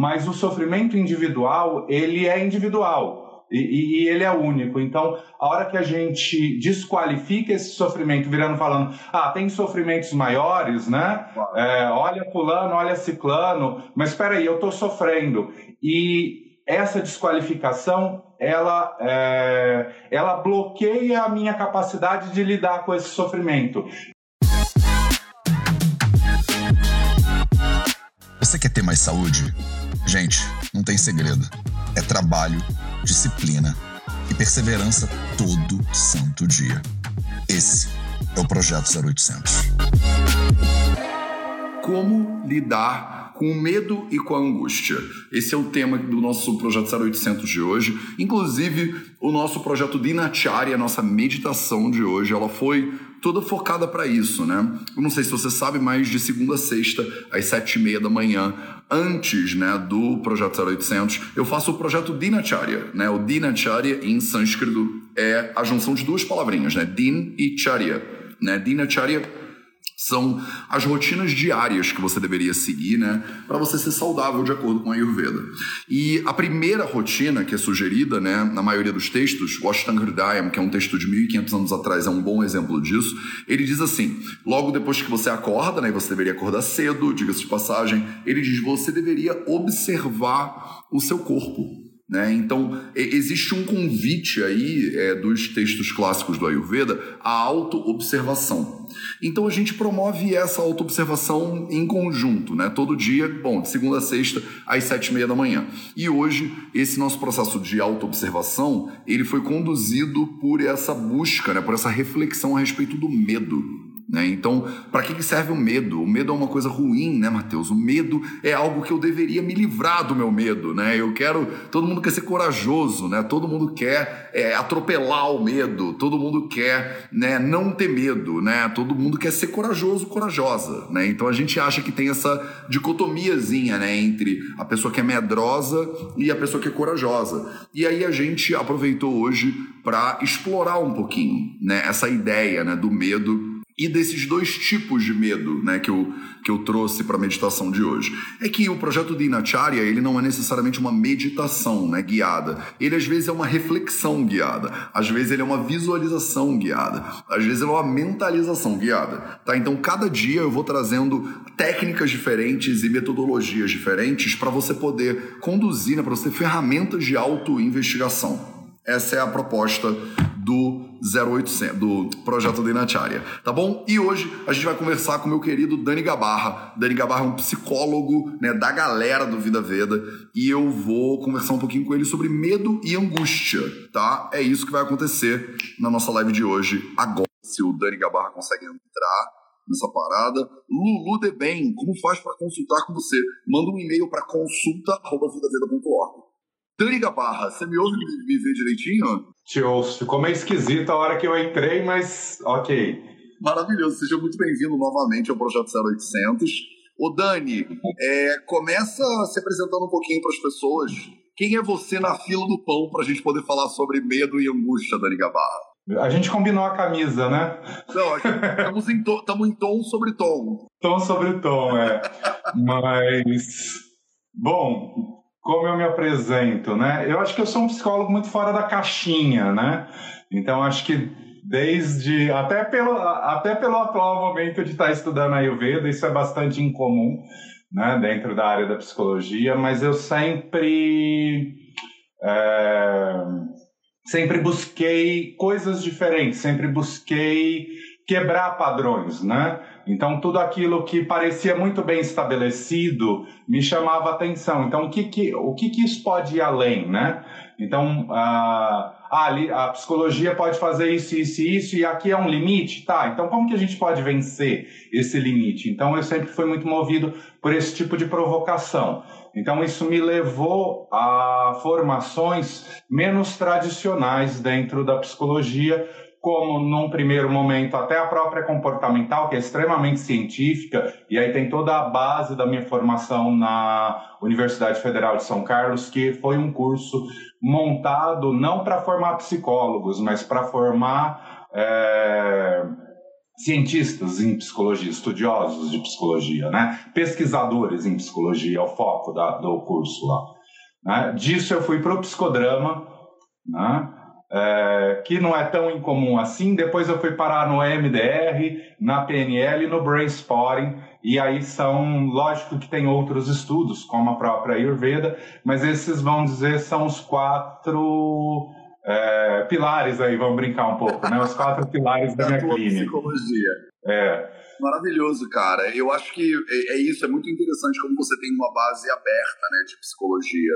mas o sofrimento individual, ele é individual. E, e, ele é único. Então, a hora que a gente desqualifica esse sofrimento, virando falando, ah, tem sofrimentos maiores, né? É, olha fulano, olha ciclano, mas espera aí, eu estou sofrendo. E essa desqualificação, ela, é, ela bloqueia a minha capacidade de lidar com esse sofrimento. Você quer ter mais saúde? Gente, não tem segredo. É trabalho disciplina e perseverança todo santo dia. Esse é o Projeto 0800. Como lidar com o medo e com a angústia? Esse é o tema do nosso Projeto 0800 de hoje. Inclusive, o nosso projeto Dinacharya, a nossa meditação de hoje, ela foi toda focada para isso, né? Eu não sei se você sabe, mas de segunda a sexta, às sete e meia da manhã, antes né, do Projeto 0800, eu faço o projeto Dinacharya. Né? O Dinacharya, em sânscrito, é a junção de duas palavrinhas, né? Din e Charya. Né? Dinacharya são as rotinas diárias que você deveria seguir, né, para você ser saudável de acordo com a Ayurveda. E a primeira rotina que é sugerida, né, na maioria dos textos, o Ashtanga Hridayam, que é um texto de 1500 anos atrás, é um bom exemplo disso. Ele diz assim: logo depois que você acorda, né, você deveria acordar cedo, diga-se de passagem, ele diz você deveria observar o seu corpo. Né? Então, existe um convite aí é, dos textos clássicos do Ayurveda à auto-observação. Então, a gente promove essa auto-observação em conjunto, né? todo dia, bom, de segunda a sexta, às sete e meia da manhã. E hoje, esse nosso processo de auto-observação, ele foi conduzido por essa busca, né? por essa reflexão a respeito do medo. Né? Então, para que serve o medo? O medo é uma coisa ruim, né, Mateus? O medo é algo que eu deveria me livrar do meu medo. Né? Eu quero. Todo mundo quer ser corajoso, né? todo mundo quer é, atropelar o medo, todo mundo quer né, não ter medo, né? todo mundo quer ser corajoso, corajosa. Né? Então a gente acha que tem essa dicotomiazinha né, entre a pessoa que é medrosa e a pessoa que é corajosa. E aí a gente aproveitou hoje para explorar um pouquinho né, essa ideia né, do medo e desses dois tipos de medo né, que, eu, que eu trouxe para a meditação de hoje. É que o projeto de Inacharya ele não é necessariamente uma meditação né, guiada. Ele às vezes é uma reflexão guiada, às vezes ele é uma visualização guiada, às vezes ele é uma mentalização guiada. Tá? Então cada dia eu vou trazendo técnicas diferentes e metodologias diferentes para você poder conduzir, né, para você ter ferramentas de auto-investigação. Essa é a proposta do 0800, do projeto Dinacharya, tá bom? E hoje a gente vai conversar com o meu querido Dani Gabarra. Dani Gabarra é um psicólogo né, da galera do Vida Veda e eu vou conversar um pouquinho com ele sobre medo e angústia, tá? É isso que vai acontecer na nossa live de hoje, agora. Se o Dani Gabarra consegue entrar nessa parada. Lulu de Bem, como faz para consultar com você? Manda um e-mail para consulta.vidaveda.org. Dani Gabarra, você me ouve me, me ver direitinho? Te ouço. Ficou meio esquisito a hora que eu entrei, mas ok. Maravilhoso. Seja muito bem-vindo novamente ao Projeto 0800. Ô Dani, é, começa se apresentando um pouquinho para as pessoas. Quem é você na fila do pão para a gente poder falar sobre medo e angústia, Dani Gabarra? A gente combinou a camisa, né? Não, estamos em, to, em tom sobre tom. Tom sobre tom, é. Mas, bom, como eu me apresento, né? Eu acho que eu sou um psicólogo muito fora da caixinha, né? Então acho que desde até pelo até pelo atual momento de estar estudando a Ayurveda, isso é bastante incomum, né? Dentro da área da psicologia, mas eu sempre é, sempre busquei coisas diferentes, sempre busquei quebrar padrões, né? Então, tudo aquilo que parecia muito bem estabelecido me chamava atenção. Então, o que, que, o que, que isso pode ir além, né? Então, a, a, a psicologia pode fazer isso, isso e isso, e aqui é um limite? Tá, então como que a gente pode vencer esse limite? Então, eu sempre fui muito movido por esse tipo de provocação. Então, isso me levou a formações menos tradicionais dentro da psicologia, como num primeiro momento até a própria comportamental, que é extremamente científica, e aí tem toda a base da minha formação na Universidade Federal de São Carlos, que foi um curso montado não para formar psicólogos, mas para formar é, cientistas em psicologia, estudiosos de psicologia, né? pesquisadores em psicologia, é o foco da, do curso lá. Né? Disso eu fui para o psicodrama, né? É, que não é tão incomum assim. Depois eu fui parar no MDR, na PNL e no Brainspotting, e aí são, lógico que tem outros estudos, como a própria Ayurveda, mas esses, vão dizer, são os quatro é, pilares aí, vamos brincar um pouco, né? Os quatro pilares da, da minha clínica. psicologia. É. Maravilhoso, cara. Eu acho que é, é, isso, é muito interessante como você tem uma base aberta, né, de psicologia.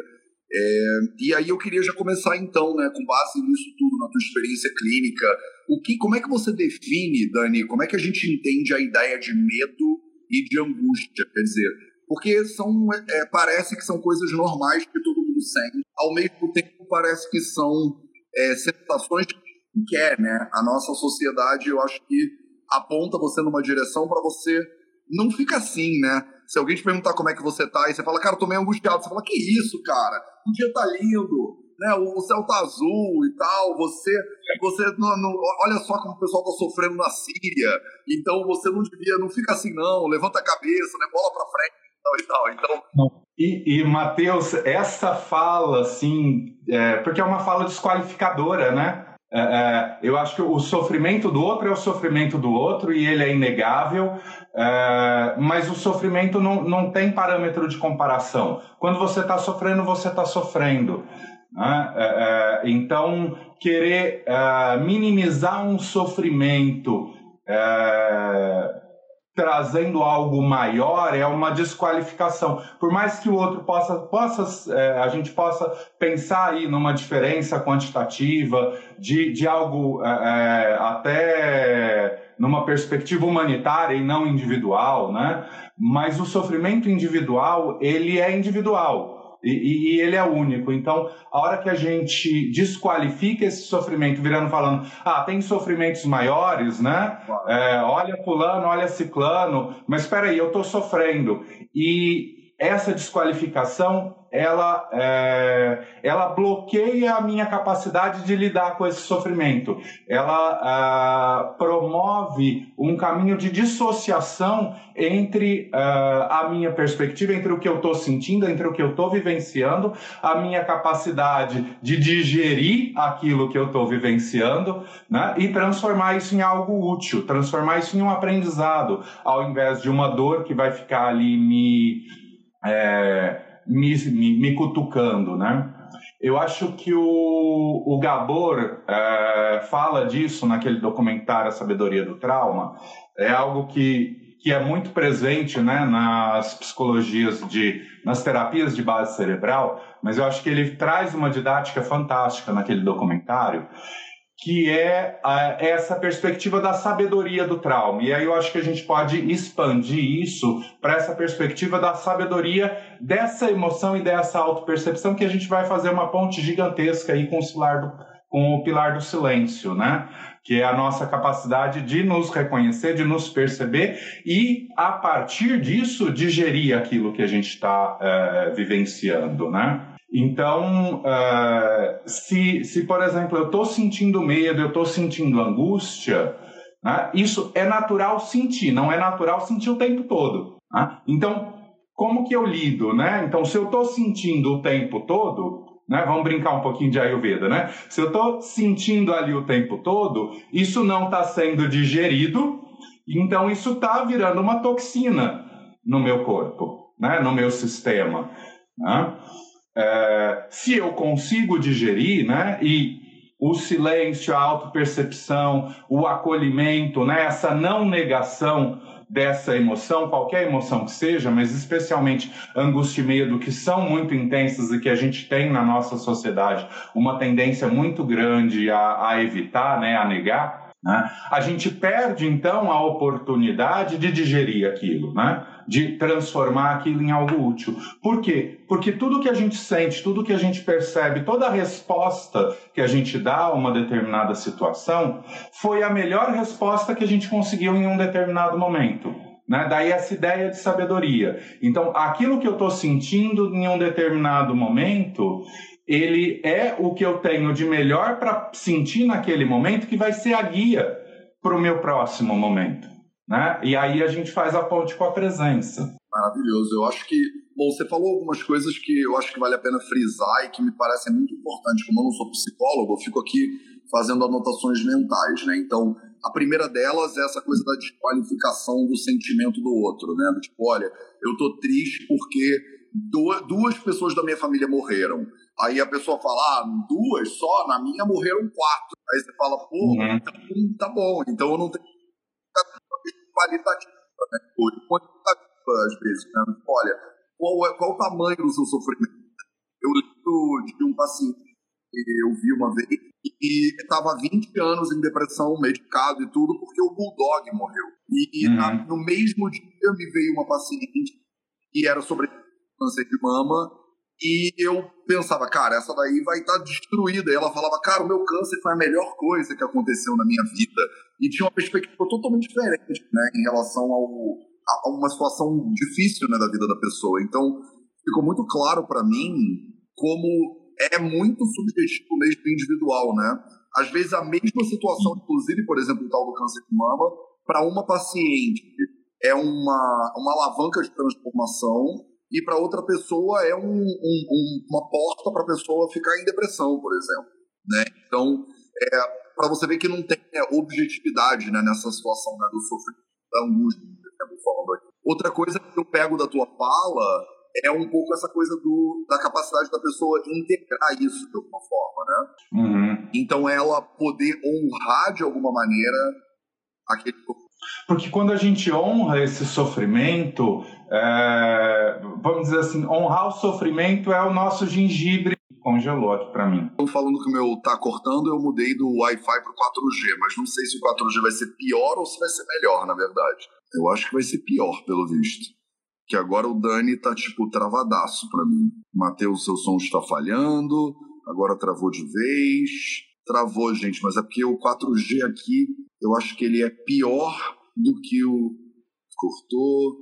É, e aí eu queria já começar então, né, com base nisso tudo, na tua experiência clínica, o que, como é que você define, Dani, como é que a gente entende a ideia de medo e de angústia? Quer dizer, porque são, é, parece que são coisas normais que todo mundo sente, ao mesmo tempo parece que são é, sensações que quer, né? A nossa sociedade, eu acho que aponta você numa direção para você não fica assim, né? Se alguém te perguntar como é que você tá, e você fala, cara, eu tô meio angustiado, você fala, que isso, cara? O dia tá lindo, né? O céu tá azul e tal, você, você não, não, olha só como o pessoal tá sofrendo na Síria, então você não devia, não fica assim não, levanta a cabeça, né? Bola pra frente e tal, então... Não. E, e Matheus, essa fala, assim, é, porque é uma fala desqualificadora, né? É, é, eu acho que o sofrimento do outro é o sofrimento do outro e ele é inegável, é, mas o sofrimento não, não tem parâmetro de comparação. Quando você está sofrendo, você está sofrendo. Né? É, é, então, querer é, minimizar um sofrimento trazendo algo maior é uma desqualificação. Por mais que o outro possa, possa é, a gente possa pensar aí numa diferença quantitativa de, de algo é, é, até numa perspectiva humanitária e não individual, né? Mas o sofrimento individual ele é individual. E, e, ele é único. Então, a hora que a gente desqualifica esse sofrimento, virando falando, ah, tem sofrimentos maiores, né? É, olha fulano, olha ciclano, mas espera aí, eu estou sofrendo. E essa desqualificação ela, é, ela bloqueia a minha capacidade de lidar com esse sofrimento. Ela ah, promove um caminho de dissociação entre ah, a minha perspectiva, entre o que eu estou sentindo, entre o que eu estou vivenciando, a minha capacidade de digerir aquilo que eu estou vivenciando né, e transformar isso em algo útil, transformar isso em um aprendizado, ao invés de uma dor que vai ficar ali me é, me, me, me, cutucando, né? Eu acho que o, o Gabor é, fala disso naquele documentário A Sabedoria do Trauma. É algo que, que é muito presente né, nas psicologias de, nas terapias de base cerebral, mas eu acho que ele traz uma didática fantástica naquele documentário que é a, essa perspectiva da sabedoria do trauma. E aí eu acho que a gente pode expandir isso para essa perspectiva da sabedoria dessa emoção e dessa autopercepção que a gente vai fazer uma ponte gigantesca aí com o pilar do, com o pilar do silêncio, né? Que é a nossa capacidade de nos reconhecer, de nos perceber e, a partir disso, digerir aquilo que a gente está é, vivenciando, né? Então, uh, se, se, por exemplo, eu estou sentindo medo, eu estou sentindo angústia, né, isso é natural sentir, não é natural sentir o tempo todo. Né? Então, como que eu lido? Né? Então, se eu estou sentindo o tempo todo, né, vamos brincar um pouquinho de Ayurveda, né? Se eu estou sentindo ali o tempo todo, isso não está sendo digerido, então isso está virando uma toxina no meu corpo, né, no meu sistema. Né? É, se eu consigo digerir, né, e o silêncio, a autopercepção, o acolhimento, né, essa não negação dessa emoção, qualquer emoção que seja, mas especialmente angústia e medo, que são muito intensas e que a gente tem na nossa sociedade uma tendência muito grande a, a evitar, né, a negar, né, a gente perde então a oportunidade de digerir aquilo, né? De transformar aquilo em algo útil. Por quê? Porque tudo que a gente sente, tudo que a gente percebe, toda resposta que a gente dá a uma determinada situação foi a melhor resposta que a gente conseguiu em um determinado momento. Né? Daí essa ideia de sabedoria. Então, aquilo que eu estou sentindo em um determinado momento, ele é o que eu tenho de melhor para sentir naquele momento, que vai ser a guia para o meu próximo momento. Né? E aí a gente faz a ponte com a presença. Maravilhoso. Eu acho que, bom, você falou algumas coisas que eu acho que vale a pena frisar e que me parecem muito importantes. Como eu não sou psicólogo, eu fico aqui fazendo anotações mentais, né? Então, a primeira delas é essa coisa da desqualificação do sentimento do outro, né? Tipo, olha, eu tô triste porque duas pessoas da minha família morreram. Aí a pessoa fala, ah, duas só? Na minha morreram quatro. Aí você fala, pô, uhum. então, tá bom, então eu não tenho qualitativa, né? Quantitativa, às vezes, né? Olha, qual, é, qual o tamanho do seu sofrimento? Eu lembro de um paciente que eu vi uma vez e estava há 20 anos em depressão, medicado e tudo, porque o Bulldog morreu. E, uhum. na, no mesmo dia me veio uma paciente que era sobre câncer de mama e eu pensava, cara, essa daí vai estar tá destruída. E ela falava, cara, o meu câncer foi a melhor coisa que aconteceu na minha vida. E tinha uma perspectiva totalmente diferente, né, em relação ao, a, uma situação difícil, né, da vida da pessoa. Então, ficou muito claro para mim como é muito subjetivo mesmo individual, né? Às vezes a mesma situação, inclusive, por exemplo, o tal do câncer de mama, para uma paciente é uma, uma alavanca de transformação e para outra pessoa é um, um, um, uma porta para a pessoa ficar em depressão, por exemplo. Né? Então, é, para você ver que não tem é, objetividade né, nessa situação né, do sofrimento, da angústia, falando aqui. Outra coisa que eu pego da tua fala é um pouco essa coisa do, da capacidade da pessoa integrar isso de alguma forma, né? Uhum. Então ela poder honrar de alguma maneira aquele porque quando a gente honra esse sofrimento, é, vamos dizer assim, honrar o sofrimento é o nosso gengibre congelou aqui para mim. Estão falando que o meu tá cortando, eu mudei do Wi-Fi para o 4G, mas não sei se o 4G vai ser pior ou se vai ser melhor, na verdade. Eu acho que vai ser pior, pelo visto. Que agora o Dani tá tipo travadaço para mim. Matheus, seu som está falhando, agora travou de vez. Travou, gente, mas é porque o 4G aqui eu acho que ele é pior do que o. Cortou.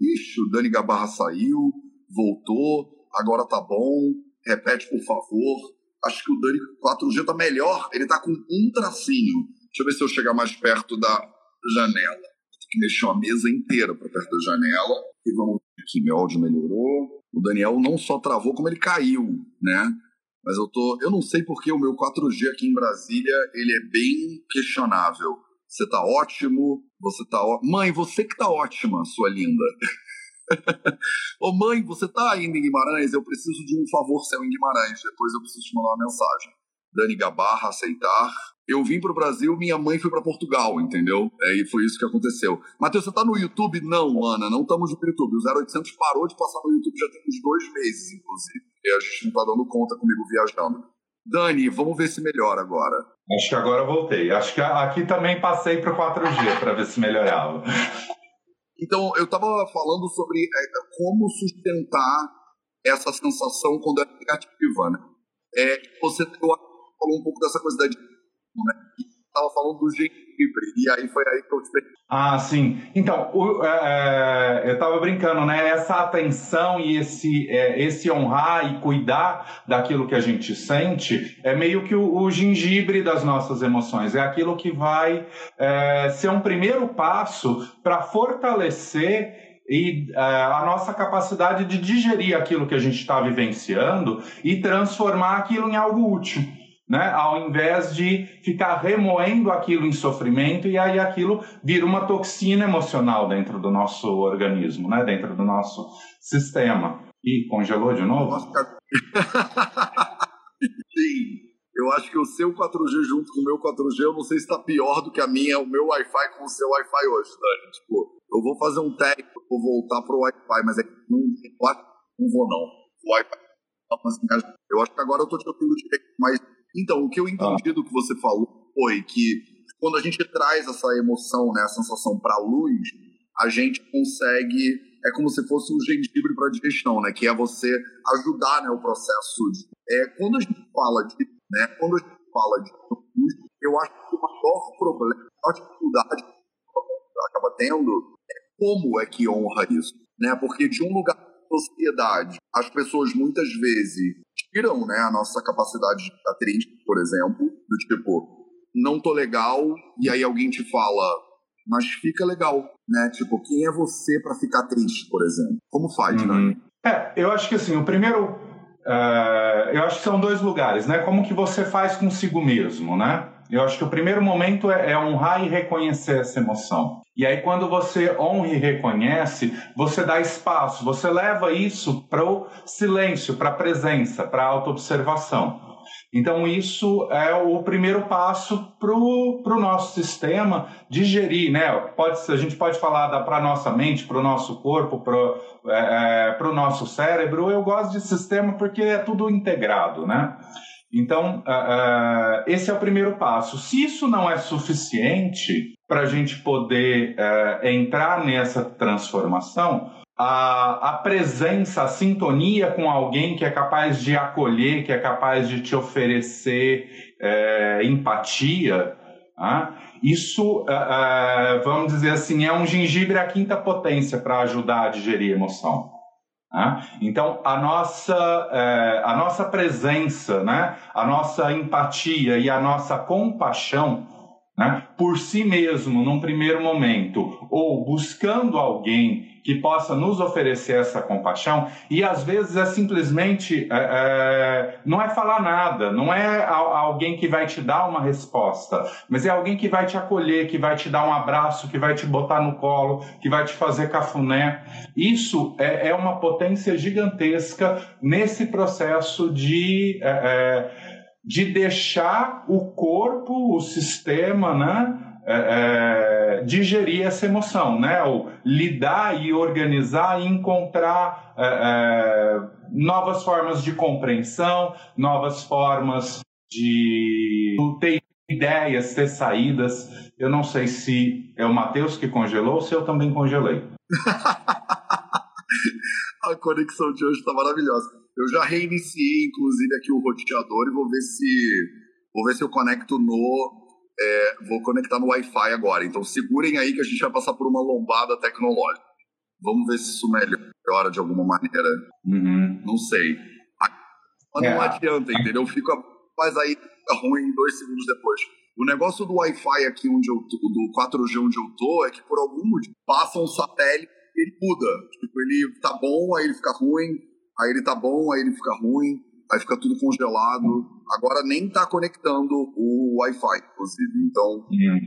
Ixi, o Dani Gabarra saiu, voltou, agora tá bom. Repete, por favor. Acho que o Dani 4G tá melhor. Ele tá com um tracinho. Deixa eu ver se eu chegar mais perto da janela. Tem que mexer a mesa inteira para perto da janela. E vamos ver aqui, meu áudio melhorou. O Daniel não só travou, como ele caiu, né? Mas eu tô. Eu não sei porque o meu 4G aqui em Brasília ele é bem questionável. Você tá ótimo, você tá ó... Mãe, você que tá ótima, sua linda. Ô mãe, você tá ainda em Guimarães? Eu preciso de um favor seu em Guimarães. Depois eu preciso te mandar uma mensagem. Dani Gabarra, aceitar. Eu vim pro Brasil, minha mãe foi para Portugal, entendeu? É, e foi isso que aconteceu. Matheus, você tá no YouTube? Não, Ana, não estamos no YouTube. O 0800 parou de passar no YouTube já tem uns dois meses, inclusive. E a gente não tá dando conta comigo viajando. Dani, vamos ver se melhora agora. Acho que agora voltei. Acho que aqui também passei para o 4G para ver se melhorava. Então, eu estava falando sobre é, como sustentar essa sensação quando é negativa, né? É, você falou um pouco dessa coisa da? Estava falando do gengibre, e aí foi aí que eu te Ah, sim. Então, o, é, é eu estava brincando, né? Essa atenção e esse, é, esse honrar e cuidar daquilo que a gente sente é meio que o, o gengibre das nossas emoções. É aquilo que vai é, ser um primeiro passo para fortalecer e uh, a nossa capacidade de digerir aquilo que a gente está vivenciando e transformar aquilo em algo útil né? Ao invés de ficar remoendo aquilo em sofrimento e aí aquilo vira uma toxina emocional dentro do nosso organismo, né? Dentro do nosso sistema. E congelou de novo? Sim. Eu acho que o seu 4G junto com o meu 4G, eu não sei se está pior do que a minha, o meu Wi-Fi com o seu Wi-Fi hoje, Dani. Tipo, eu vou fazer um teste, vou voltar pro Wi-Fi, mas é que não, não vou não. O Wi-Fi. Eu acho que agora eu tô te ouvindo direito, mas então, o que eu entendi ah. do que você falou foi que quando a gente traz essa emoção, né, a sensação para a luz, a gente consegue é como se fosse um gengibre para digestão, né, que é você ajudar, né, o processo. De, é quando a gente fala de, né, quando a gente fala de luz, eu acho que o maior problema, a maior dificuldade que acaba tendo é como é que honra isso, né? Porque de um lugar sociedade, as pessoas muitas vezes tiram né, a nossa capacidade de ficar triste, por exemplo, do tipo, não tô legal, e aí alguém te fala, mas fica legal, né? Tipo, quem é você para ficar triste, por exemplo? Como faz, uhum. Dani? É, eu acho que assim, o primeiro. Uh, eu acho que são dois lugares, né? Como que você faz consigo mesmo, né? Eu acho que o primeiro momento é, é honrar e reconhecer essa emoção. E aí, quando você honra e reconhece, você dá espaço, você leva isso para o silêncio, para a presença, para a autoobservação. Então, isso é o primeiro passo para o nosso sistema digerir, né? Pode, a gente pode falar para a nossa mente, para o nosso corpo, para é, é, o nosso cérebro. Eu gosto de sistema porque é tudo integrado, né? Então, uh, uh, esse é o primeiro passo. Se isso não é suficiente para a gente poder uh, entrar nessa transformação, a, a presença, a sintonia com alguém que é capaz de acolher, que é capaz de te oferecer é, empatia, ah, isso, vamos dizer assim, é um gengibre à quinta potência para ajudar a digerir emoção. Ah, então, a nossa, é, a nossa presença, né, a nossa empatia e a nossa compaixão né, por si mesmo, num primeiro momento, ou buscando alguém que possa nos oferecer essa compaixão e às vezes é simplesmente é, é, não é falar nada, não é alguém que vai te dar uma resposta, mas é alguém que vai te acolher, que vai te dar um abraço, que vai te botar no colo, que vai te fazer cafuné. Isso é, é uma potência gigantesca nesse processo de é, é, de deixar o corpo, o sistema, né? É, é, digerir essa emoção, né? Ou lidar e organizar e encontrar é, é, novas formas de compreensão, novas formas de ter ideias, ter saídas. Eu não sei se é o Matheus que congelou ou se eu também congelei. A conexão de hoje está maravilhosa. Eu já reiniciei, inclusive, aqui o roteador e vou ver se vou ver se eu conecto no é, vou conectar no Wi-Fi agora. Então segurem aí que a gente vai passar por uma lombada tecnológica. Vamos ver se isso melhora de alguma maneira. Uhum. Não sei. Mas é. não adianta, entendeu? Fica, mas aí fica ruim dois segundos depois. O negócio do Wi-Fi aqui onde eu tô, do 4G onde eu tô, é que por algum motivo passa um satélite e ele muda. Tipo, ele tá bom, aí ele fica ruim, aí ele tá bom, aí ele fica ruim aí fica tudo congelado. Agora nem está conectando o Wi-Fi, inclusive. Então, uhum.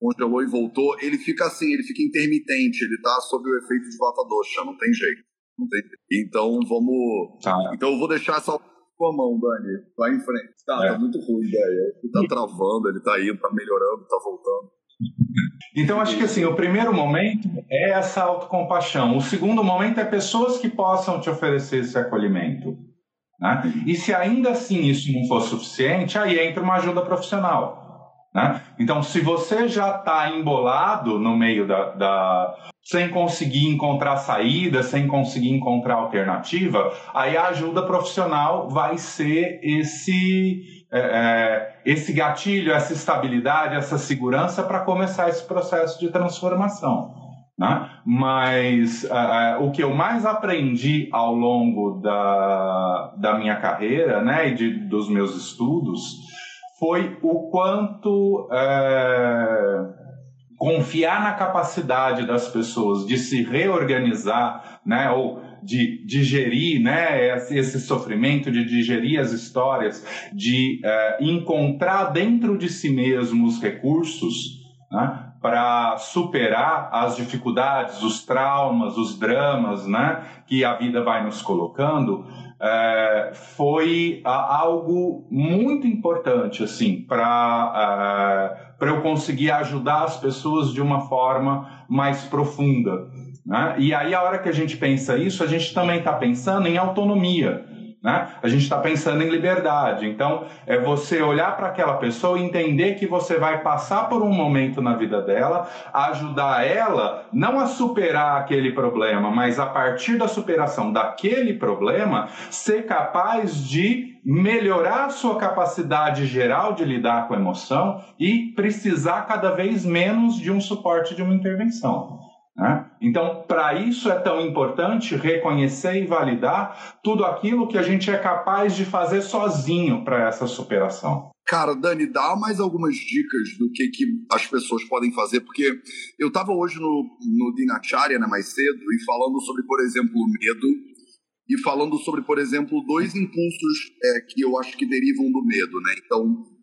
congelou e voltou. Ele fica assim, ele fica intermitente, ele está sob o efeito de vata dosha, não tem jeito. Não tem jeito. Então vamos. Tá. Então eu vou deixar essa com a mão, Dani. Vai em frente. Tá, é. tá muito ruim a ideia. Ele tá travando, ele tá indo, tá melhorando, tá voltando. Então, acho que assim, o primeiro momento é essa autocompaixão. O segundo momento é pessoas que possam te oferecer esse acolhimento. Né? E se ainda assim isso não for suficiente, aí entra uma ajuda profissional. Né? Então, se você já está embolado no meio da, da, sem conseguir encontrar saída, sem conseguir encontrar alternativa, aí a ajuda profissional vai ser esse, é, é esse gatilho, essa estabilidade, essa segurança para começar esse processo de transformação. Né? Mas uh, o que eu mais aprendi ao longo da, da minha carreira né, e de, dos meus estudos foi o quanto uh, confiar na capacidade das pessoas de se reorganizar né, ou de digerir né, esse sofrimento, de digerir as histórias, de uh, encontrar dentro de si mesmo os recursos né, para superar as dificuldades, os traumas, os dramas né, que a vida vai nos colocando, é, foi algo muito importante assim para é, para eu conseguir ajudar as pessoas de uma forma mais profunda. Né? E aí, a hora que a gente pensa isso, a gente também está pensando em autonomia. Né? A gente está pensando em liberdade. Então, é você olhar para aquela pessoa e entender que você vai passar por um momento na vida dela, ajudar ela não a superar aquele problema, mas a partir da superação daquele problema, ser capaz de melhorar sua capacidade geral de lidar com a emoção e precisar cada vez menos de um suporte de uma intervenção. Né? Então, para isso é tão importante reconhecer e validar tudo aquilo que a gente é capaz de fazer sozinho para essa superação. Cara, Dani, dá mais algumas dicas do que, que as pessoas podem fazer, porque eu estava hoje no, no Dinacharya, né, mais cedo, e falando sobre, por exemplo, o medo, e falando sobre, por exemplo, dois impulsos é, que eu acho que derivam do medo, né? Então,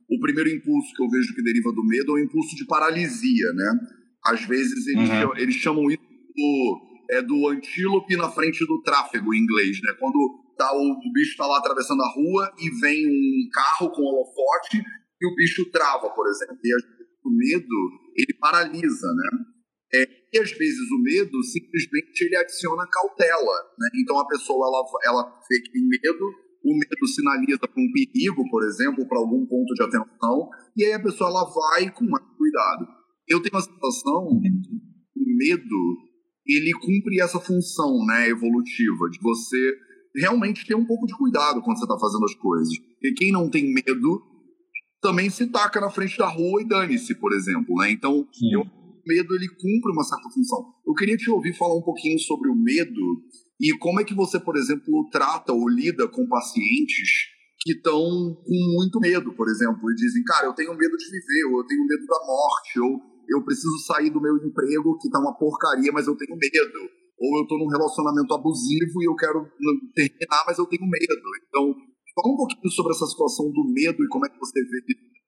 o primeiro impulso que eu vejo que deriva do medo é o impulso de paralisia, né? Às vezes eles, uhum. eles chamam isso do, é, do antílope na frente do tráfego em inglês, né? Quando tá, o, o bicho está lá atravessando a rua e vem um carro com holofote e o bicho trava, por exemplo. E o medo, ele paralisa, né? É, e às vezes o medo simplesmente ele adiciona cautela, né? Então a pessoa ela, ela tem medo, o medo sinaliza para um perigo, por exemplo, para algum ponto de atenção, e aí a pessoa ela vai com mais cuidado. Eu tenho a sensação que o medo ele cumpre essa função, né, evolutiva de você realmente ter um pouco de cuidado quando você está fazendo as coisas. Porque quem não tem medo também se taca na frente da rua e dane-se, por exemplo, né? Então, eu, o medo ele cumpre uma certa função. Eu queria te ouvir falar um pouquinho sobre o medo e como é que você, por exemplo, trata ou lida com pacientes que estão com muito medo, por exemplo, e dizem, cara, eu tenho medo de viver, ou eu tenho medo da morte, ou eu preciso sair do meu emprego que tá uma porcaria, mas eu tenho medo ou eu estou num relacionamento abusivo e eu quero terminar, mas eu tenho medo. Então, fala um pouquinho sobre essa situação do medo e como é que você vê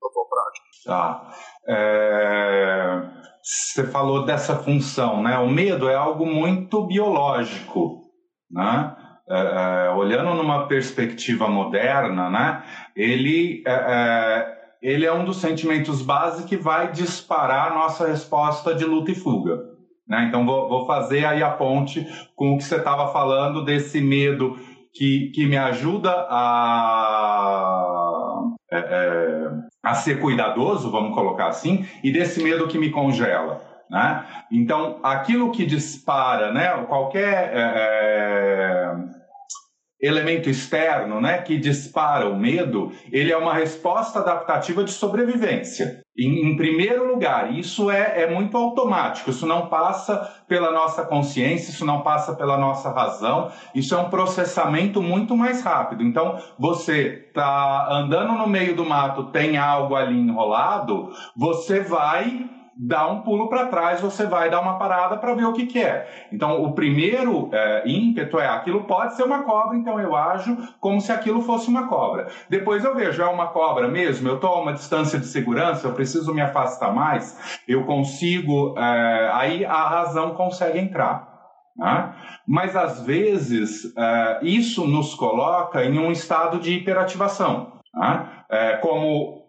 na sua prática. Tá. É... Você falou dessa função, né? O medo é algo muito biológico, né? É, é, olhando numa perspectiva moderna, né? Ele é, é ele é um dos sentimentos base que vai disparar a nossa resposta de luta e fuga. Né? Então, vou, vou fazer aí a ponte com o que você estava falando desse medo que, que me ajuda a, é, é, a ser cuidadoso, vamos colocar assim, e desse medo que me congela. Né? Então, aquilo que dispara, né, qualquer é, é elemento externo, né, que dispara o medo, ele é uma resposta adaptativa de sobrevivência. Em, em primeiro lugar, isso é, é, muito automático, isso não passa pela nossa consciência, isso não passa pela nossa razão, isso é um processamento muito mais rápido. Então, você está andando no meio do mato, tem algo ali enrolado, você vai dá um pulo para trás, você vai dar uma parada para ver o que, que é. Então, o primeiro é, ímpeto é aquilo pode ser uma cobra, então eu ajo como se aquilo fosse uma cobra. Depois eu vejo, é uma cobra mesmo, eu estou a uma distância de segurança, eu preciso me afastar mais, eu consigo, é, aí a razão consegue entrar. Né? Mas às vezes é, isso nos coloca em um estado de hiperativação. Né? É, como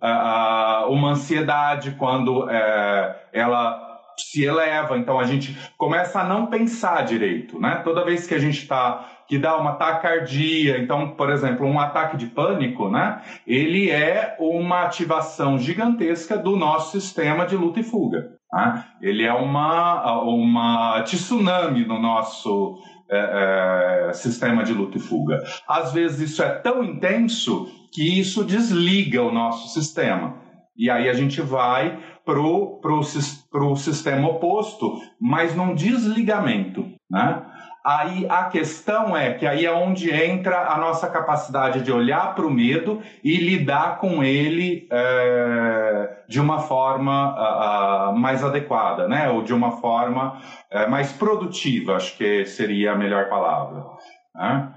uma ansiedade quando é, ela se eleva, então a gente começa a não pensar direito, né? Toda vez que a gente está que dá uma taquicardia, então, por exemplo, um ataque de pânico, né? Ele é uma ativação gigantesca do nosso sistema de luta e fuga. Né? Ele é uma uma tsunami no nosso é, é, sistema de luta e fuga. Às vezes isso é tão intenso que isso desliga o nosso sistema. E aí a gente vai para o sistema oposto, mas num desligamento. Né? Aí a questão é que aí é onde entra a nossa capacidade de olhar para o medo e lidar com ele é, de uma forma mais adequada, né? ou de uma forma é, mais produtiva, acho que seria a melhor palavra. Né?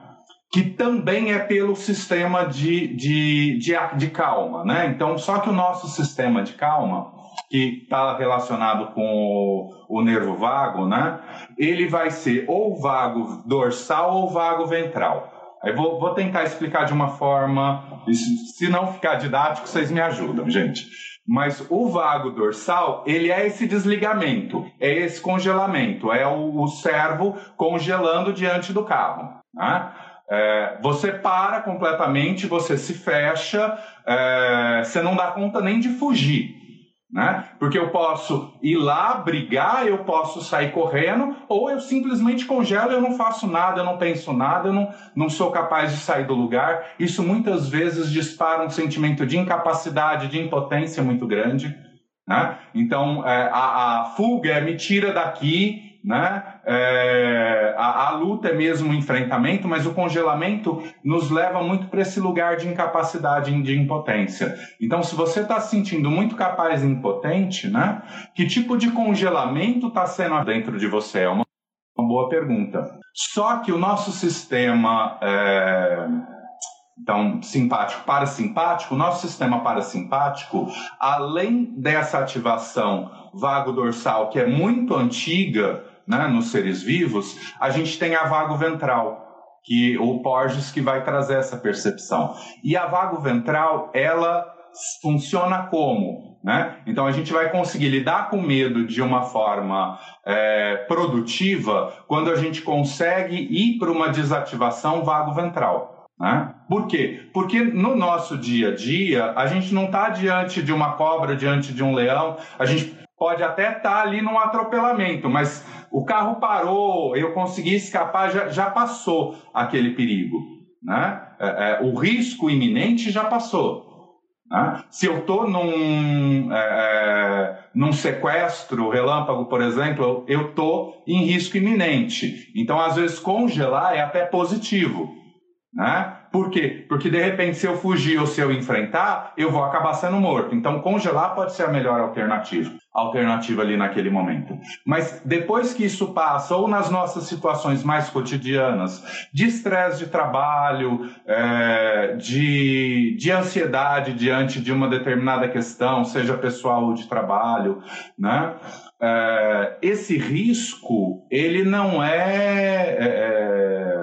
Que também é pelo sistema de, de, de, de calma, né? Então, só que o nosso sistema de calma, que está relacionado com o, o, nervo vago, né? Ele vai ser ou vago dorsal ou vago ventral. Aí vou, vou tentar explicar de uma forma, se não ficar didático, vocês me ajudam, gente. Mas o vago dorsal, ele é esse desligamento, é esse congelamento, é o, o servo congelando diante do carro. Né? É, você para completamente, você se fecha, é, você não dá conta nem de fugir. Né? Porque eu posso ir lá brigar, eu posso sair correndo, ou eu simplesmente congelo, eu não faço nada, eu não penso nada, eu não, não sou capaz de sair do lugar. Isso muitas vezes dispara um sentimento de incapacidade, de impotência muito grande. Né? Então, é, a, a fuga me tira daqui né? É, a, a, luta é mesmo um enfrentamento, mas o congelamento nos leva muito para esse lugar de incapacidade, de impotência. Então, se você está se sentindo muito capaz e impotente, né? Que tipo de congelamento está sendo dentro de você? É uma, uma boa pergunta. Só que o nosso sistema é, então, simpático, parasimpático, nosso sistema parasimpático, além dessa ativação vago-dorsal, que é muito antiga né, nos seres vivos, a gente tem a vago-ventral, que o Porges que vai trazer essa percepção. E a vago-ventral, ela funciona como? Né? Então a gente vai conseguir lidar com medo de uma forma é, produtiva quando a gente consegue ir para uma desativação vago-ventral. Né? Por quê? Porque no nosso dia a dia, a gente não está diante de uma cobra, diante de um leão, a gente pode até estar tá ali num atropelamento, mas o carro parou, eu consegui escapar, já, já passou aquele perigo. Né? É, é, o risco iminente já passou. Né? Se eu estou num, é, é, num sequestro relâmpago, por exemplo, eu estou em risco iminente. Então, às vezes, congelar é até positivo. Né? Por quê? Porque de repente, se eu fugir ou se eu enfrentar, eu vou acabar sendo morto. Então, congelar pode ser a melhor alternativa, alternativa ali naquele momento. Mas depois que isso passa, ou nas nossas situações mais cotidianas, de estresse de trabalho, é, de, de ansiedade diante de uma determinada questão, seja pessoal ou de trabalho, né? É, esse risco, ele não é, é, é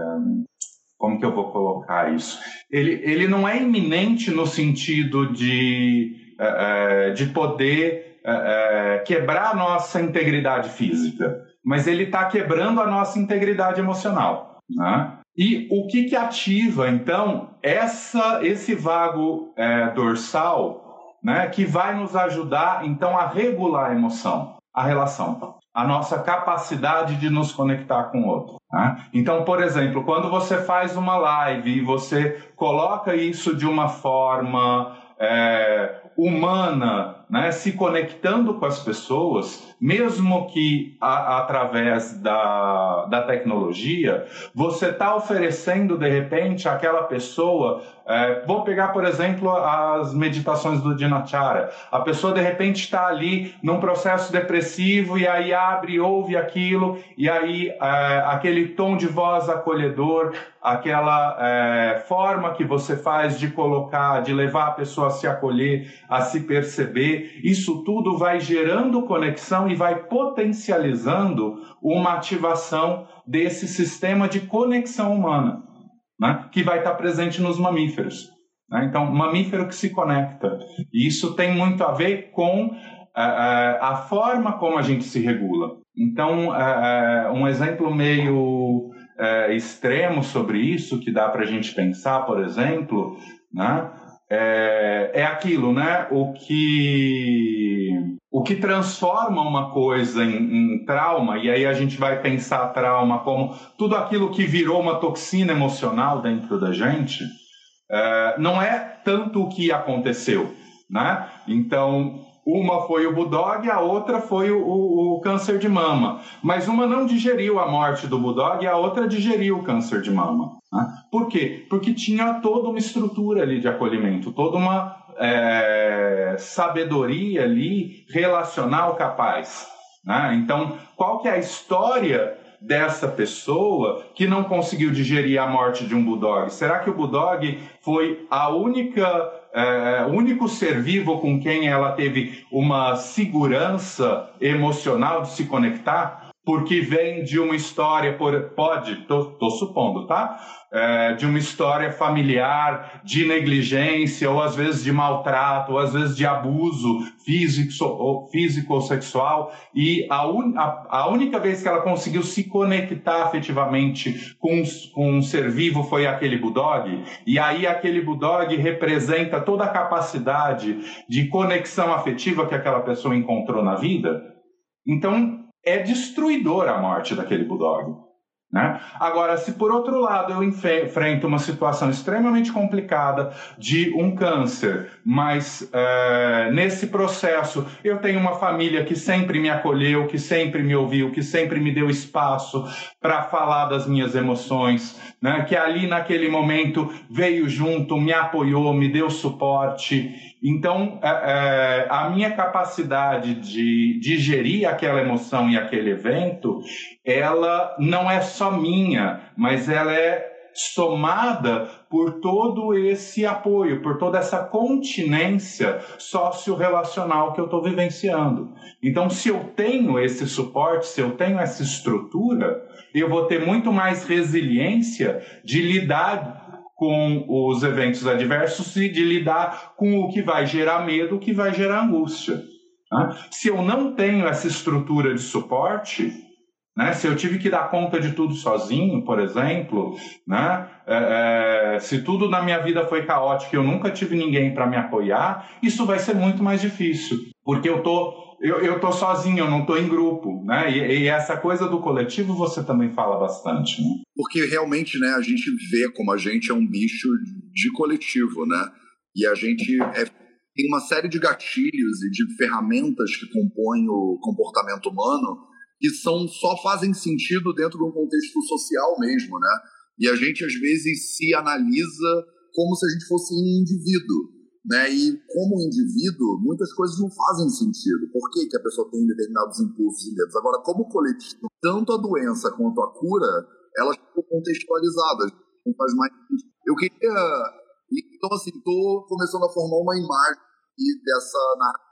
como que eu vou colocar isso? Ele, ele não é iminente no sentido de, é, é de poder é, é, quebrar a nossa integridade física, mas ele está quebrando a nossa integridade emocional. Né? E o que, que ativa, então, essa, esse vago é, dorsal né, que vai nos ajudar, então, a regular a emoção, a relação? a nossa capacidade de nos conectar com o outro. Né? Então, por exemplo, quando você faz uma live e você coloca isso de uma forma é, humana, né, se conectando com as pessoas, mesmo que a, através da, da tecnologia, você está oferecendo de repente àquela pessoa. É, vou pegar, por exemplo, as meditações do Dinachara. A pessoa de repente está ali num processo depressivo e aí abre, ouve aquilo, e aí é, aquele tom de voz acolhedor, aquela é, forma que você faz de colocar, de levar a pessoa a se acolher, a se perceber, isso tudo vai gerando conexão e vai potencializando uma ativação desse sistema de conexão humana, né, que vai estar presente nos mamíferos. Né? Então, mamífero que se conecta. E isso tem muito a ver com é, é, a forma como a gente se regula. Então, é, um exemplo meio extremo sobre isso que dá para a gente pensar, por exemplo, né, é, é aquilo, né? O que o que transforma uma coisa em, em, trauma, e aí a gente vai pensar trauma como tudo aquilo que virou uma toxina emocional dentro da gente, é, não é tanto o que aconteceu, né? Então, uma foi o Bulldog, a outra foi o, o, o, câncer de mama. Mas uma não digeriu a morte do Bulldog e a outra digeriu o câncer de mama. Né? Por quê? Porque tinha toda uma estrutura ali de acolhimento, toda uma é, sabedoria ali relacional capaz. Né? Então, qual que é a história dessa pessoa que não conseguiu digerir a morte de um bulldog? Será que o bulldog foi a única é, o único ser vivo com quem ela teve uma segurança emocional de se conectar? Porque vem de uma história, pode, tô, supondo, tá? é, de uma história familiar de negligência, ou às vezes de maltrato, ou às vezes de abuso físico ou, físico ou sexual, e a, un, a, a, única vez que ela conseguiu se conectar afetivamente com, com um ser vivo foi aquele bulldog, e aí aquele bulldog representa toda a capacidade de conexão afetiva que aquela pessoa encontrou na vida. Então, é destruidor a morte daquele bulldog. Né? Agora, se por outro lado eu enfrento uma situação extremamente complicada de um câncer, mas é, nesse processo eu tenho uma família que sempre me acolheu, que sempre me ouviu, que sempre me deu espaço para falar das minhas emoções, né? que ali naquele momento veio junto, me apoiou, me deu suporte. Então, é, é, a minha capacidade de digerir aquela emoção e aquele evento, ela não é só minha, mas ela é somada por todo esse apoio, por toda essa continência socio-relacional que eu estou vivenciando. Então, se eu tenho esse suporte, se eu tenho essa estrutura, eu vou ter muito mais resiliência de lidar com os eventos adversos e de lidar com o que vai gerar medo, o que vai gerar angústia. Né? Se eu não tenho essa estrutura de suporte, né? Se eu tive que dar conta de tudo sozinho, por exemplo, né? É, é, se tudo na minha vida foi caótico e eu nunca tive ninguém para me apoiar, isso vai ser muito mais difícil, porque eu tô eu, eu tô sozinho, eu não tô em grupo, né? E, e, essa coisa do coletivo você também fala bastante, né? Porque realmente, né, a gente vê como a gente é um bicho de coletivo, né? E a gente é, tem uma série de gatilhos e de ferramentas que compõem o comportamento humano que são só fazem sentido dentro de um contexto social mesmo, né? E a gente às vezes se analisa como se a gente fosse um indivíduo, né? E como indivíduo, muitas coisas não fazem sentido. Por que, que a pessoa tem determinados impulsos e medos? Agora, como coletivo, tanto a doença quanto a cura, elas estão contextualizadas. Não faz mais sentido. Eu queria. Então, assim, estou começando a formar uma imagem dessa narrativa.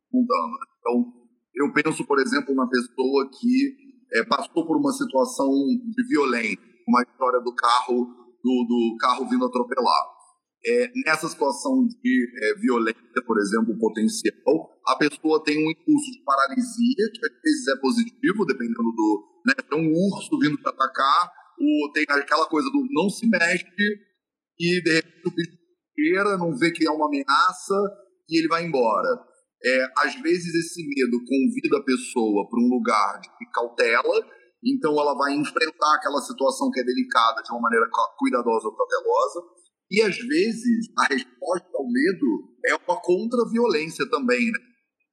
Então, eu penso, por exemplo, na pessoa que é, passou por uma situação de violência, uma história do carro do, do carro vindo atropelar. É, nessa situação de é, violência, por exemplo, potencial, a pessoa tem um impulso de paralisia, que às vezes é positivo, dependendo do. Né, tem um urso vindo te atacar, ou tem aquela coisa do não se mexe e de repente o bicho não vê que é uma ameaça e ele vai embora. É, às vezes esse medo convida a pessoa para um lugar de cautela, então ela vai enfrentar aquela situação que é delicada de uma maneira cuidadosa ou cautelosa. E às vezes a resposta ao medo é uma contra-violência também, né?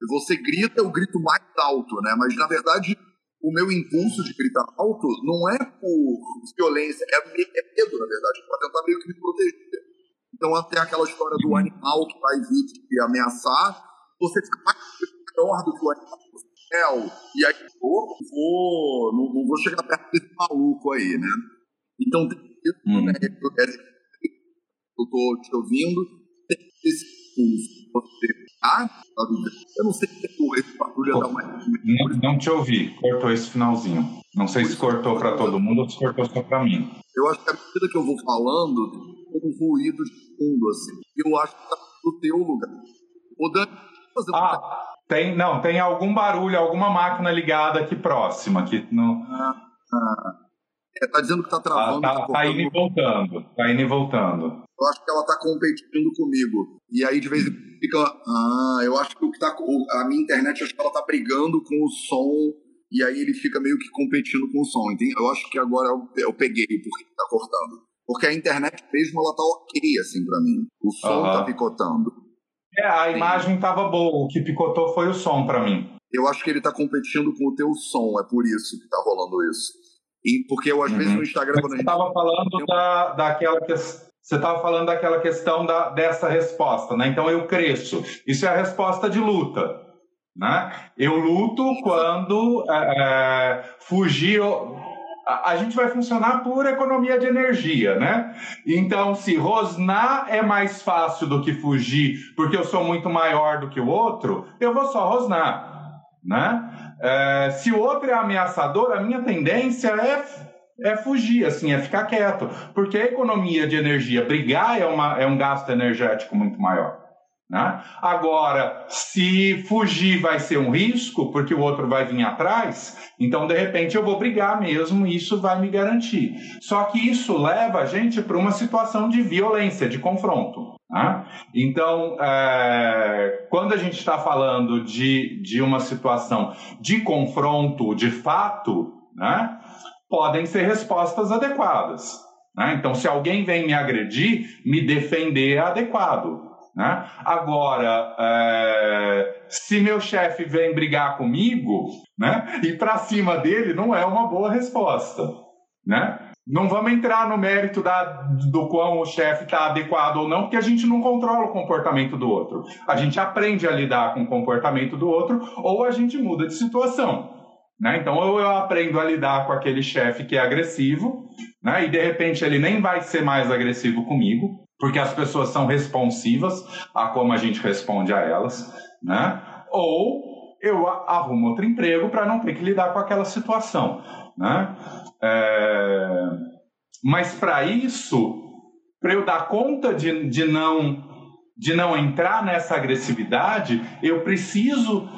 Você grita o grito mais alto, né? Mas na verdade o meu impulso de gritar alto não é por violência, é, é medo, na verdade, para tentar meio que me proteger. Então até aquela história do animal que vai vir te ameaçar, você fica mais melhor do que o animal céu. E aí, vou, vou, não, não, vou chegar perto desse maluco aí, né? Então, tem isso, hum. né? Eu tô te ouvindo, tem esse pulso. Você ah, eu não sei se esse patrulha dá mais. Não, não te ouvi, cortou esse finalzinho. Não sei se cortou para todo mundo ou se cortou só para mim. Eu acho que a medida que eu vou falando, tem um ruído de fundo, assim. Eu acho que tá no teu lugar. O Dani fazer ah, tem, não, tem algum barulho, alguma máquina ligada aqui próxima. Aqui no... Ah, ah. É, tá dizendo que tá travando. Ah, tá, tá indo e voltando. Tá indo e voltando. Eu acho que ela tá competindo comigo. E aí de vez em quando fica. Ah, eu acho que o que tá. A minha internet, acho que ela tá brigando com o som. E aí ele fica meio que competindo com o som. Entende? Eu acho que agora eu, eu peguei porque tá cortando. Porque a internet mesmo, ela tá ok, assim, pra mim. O som uhum. tá picotando. É, a imagem estava boa, o que picotou foi o som para mim. Eu acho que ele está competindo com o teu som, é por isso que está rolando isso. E porque eu, às uhum. vezes, no Instagram. Mas você estava falando da, daquela questão. Você estava falando daquela questão da, dessa resposta, né? Então eu cresço. Isso é a resposta de luta. Né? Eu luto quando é, é fugir a, gente vai funcionar por economia de energia, né? Então, se rosnar é mais fácil do que fugir, porque eu sou muito maior do que o outro, eu vou só rosnar, né? É, se o outro é ameaçador, a minha tendência é é fugir, assim, é ficar quieto. Porque a economia de energia, brigar é, uma, é um gasto energético muito maior. Né? Agora, se fugir vai ser um risco, porque o outro vai vir atrás, então de repente eu vou brigar mesmo e isso vai me garantir. Só que isso leva a gente para uma situação de violência, de confronto. Né? Então, é, quando a gente está falando de, de uma situação de confronto de fato, né? podem ser respostas adequadas. Né? Então, se alguém vem me agredir, me defender é adequado. Né? Agora, é, se meu chefe vem brigar comigo, né, e para cima dele não é uma boa resposta. Né? Não vamos entrar no mérito da, do quão o chefe está adequado ou não, porque a gente não controla o comportamento do outro. A gente aprende a lidar com o comportamento do outro ou a gente muda de situação. Né? Então, ou eu aprendo a lidar com aquele chefe que é agressivo, né? e de repente ele nem vai ser mais agressivo comigo, porque as pessoas são responsivas a como a gente responde a elas, né? Ou eu arrumo outro emprego para não ter que lidar com aquela situação, né? É... Mas para isso, para eu dar conta de, de não de não entrar nessa agressividade, eu preciso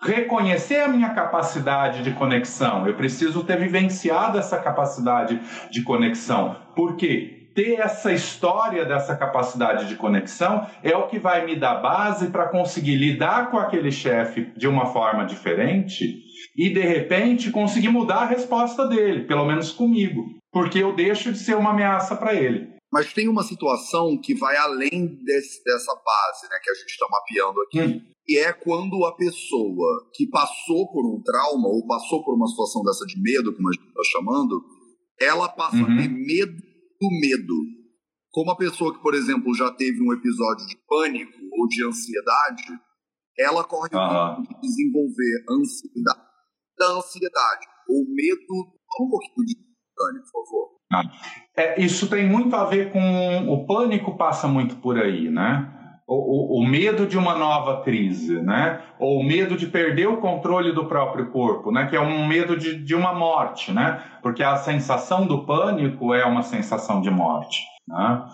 reconhecer a minha capacidade de conexão, eu preciso ter vivenciado essa capacidade de conexão. Por quê? Ter essa história dessa capacidade de conexão é o que vai me dar base para conseguir lidar com aquele chefe de uma forma diferente e de repente conseguir mudar a resposta dele, pelo menos comigo, porque eu deixo de ser uma ameaça para ele. Mas tem uma situação que vai além desse, dessa base né, que a gente está mapeando aqui, hum. e é quando a pessoa que passou por um trauma ou passou por uma situação dessa de medo, como a gente está chamando, ela passa uhum. a ter medo do medo. Como a pessoa que, por exemplo, já teve um episódio de pânico ou de ansiedade, ela corre o risco de desenvolver ansiedade. Da ansiedade ou medo. Fala um pouquinho de pânico, por favor. Ah, é, isso tem muito a ver com. O pânico passa muito por aí, né? O, o, medo de uma nova crise, né? Ou o medo de perder o controle do próprio corpo, né? Que é um medo de, de uma morte, né? Porque a sensação do pânico é uma sensação de morte, né?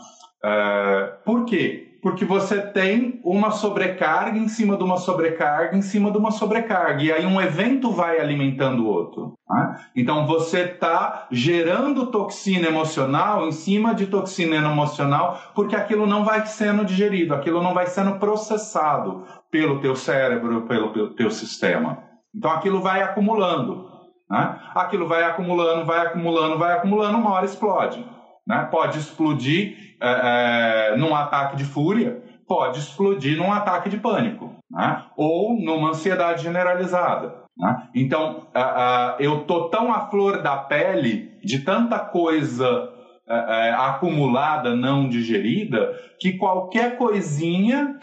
É, por quê? Porque você tem uma sobrecarga em cima de uma sobrecarga em cima de uma sobrecarga. E aí um evento vai alimentando o outro. Né? Então você está gerando toxina emocional em cima de toxina emocional, porque aquilo não vai sendo digerido, aquilo não vai sendo processado pelo teu cérebro, pelo teu sistema. Então aquilo vai acumulando. Né? Aquilo vai acumulando, vai acumulando, vai acumulando, uma hora explode. Né? Pode explodir é, é, num ataque de fúria, pode explodir num ataque de pânico, né? ou numa ansiedade generalizada. Né? Então, eu tô tão à flor da pele de tanta coisa é, é, acumulada, não digerida, que qualquer coisinha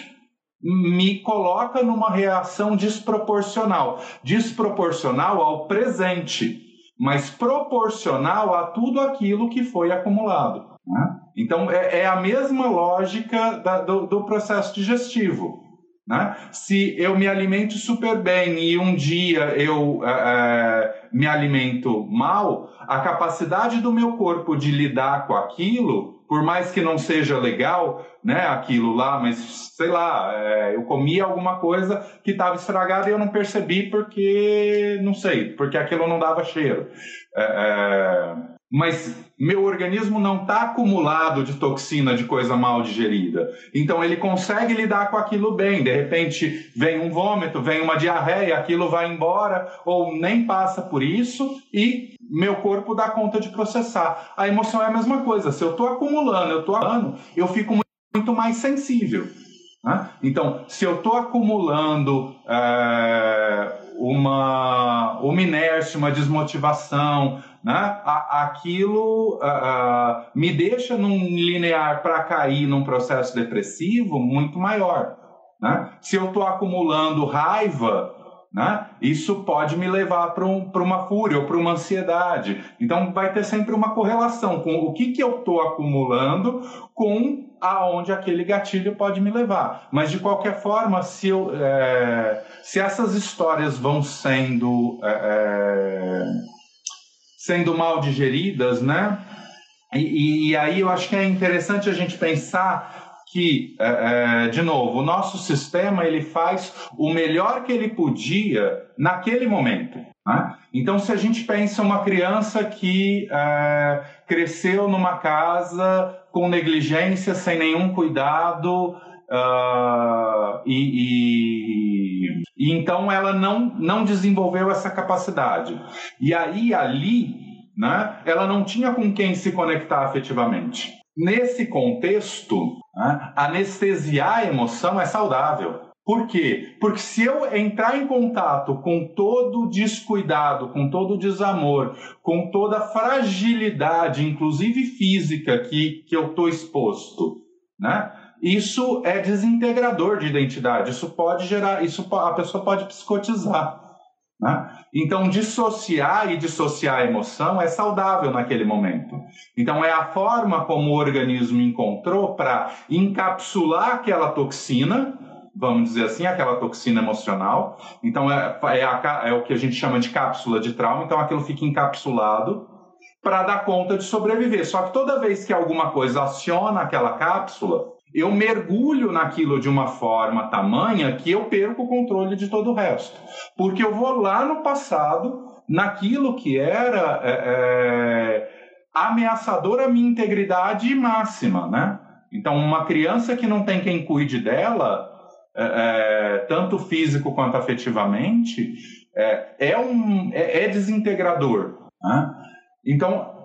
me coloca numa reação desproporcional desproporcional ao presente mas proporcional a tudo aquilo que foi acumulado. Né? Então, é, é, a mesma lógica da, do, do, processo digestivo. Né? Se eu me alimento super bem e um dia eu é, é, me alimento mal, a capacidade do meu corpo de lidar com aquilo por mais que não seja legal, né, aquilo lá, mas sei lá, é, eu comi alguma coisa que estava estragada e eu não percebi porque, não sei, porque aquilo não dava cheiro. É, é, mas meu organismo não está acumulado de toxina de coisa mal digerida. Então ele consegue lidar com aquilo bem. De repente vem um vômito, vem uma diarreia, aquilo vai embora ou nem passa por isso e meu corpo dá conta de processar. A emoção é a mesma coisa. Se eu estou acumulando, eu estou acumulando, eu fico muito mais sensível. Né? Então, se eu estou acumulando é, uma, uma inércia, uma desmotivação, né? aquilo uh, uh, me deixa num linear para cair num processo depressivo muito maior. Né? Se eu estou acumulando raiva, né? Isso pode me levar para um, uma fúria ou para uma ansiedade. Então, vai ter sempre uma correlação com o que, que eu estou acumulando com aonde aquele gatilho pode me levar. Mas, de qualquer forma, se, eu, é, se essas histórias vão sendo, é, é sendo mal digeridas, né? E, e aí eu acho que é interessante a gente pensar que, é, é, de novo, o nosso sistema ele faz o melhor que ele podia naquele momento. Né? Então, se a gente pensa uma criança que é, cresceu numa casa com negligência, sem nenhum cuidado, uh, e, e, e, então ela não, não desenvolveu essa capacidade. E aí, ali, né, ela não tinha com quem se conectar afetivamente. Nesse contexto, né, anestesiar a emoção é saudável. Por quê? Porque se eu entrar em contato com todo o descuidado, com todo o desamor, com toda a fragilidade, inclusive física, que, que eu estou exposto, né? Isso é desintegrador de identidade. Isso pode gerar, isso a pessoa pode psicotizar. Né? Então, dissociar e dissociar a emoção é saudável naquele momento. Então, é a forma como o organismo encontrou para encapsular aquela toxina, vamos dizer assim, aquela toxina emocional. Então, é, é, a, é o que a gente chama de cápsula de trauma. Então, aquilo fica encapsulado para dar conta de sobreviver. Só que toda vez que alguma coisa aciona aquela cápsula, eu mergulho naquilo de uma forma tamanha que eu perco o controle de todo o resto. Porque eu vou lá no passado, naquilo que era é, é, ameaçador à minha integridade máxima, né? Então, uma criança que não tem quem cuide dela, é, é tanto físico quanto afetivamente, é, é um, é, desintegrador. Né? Então,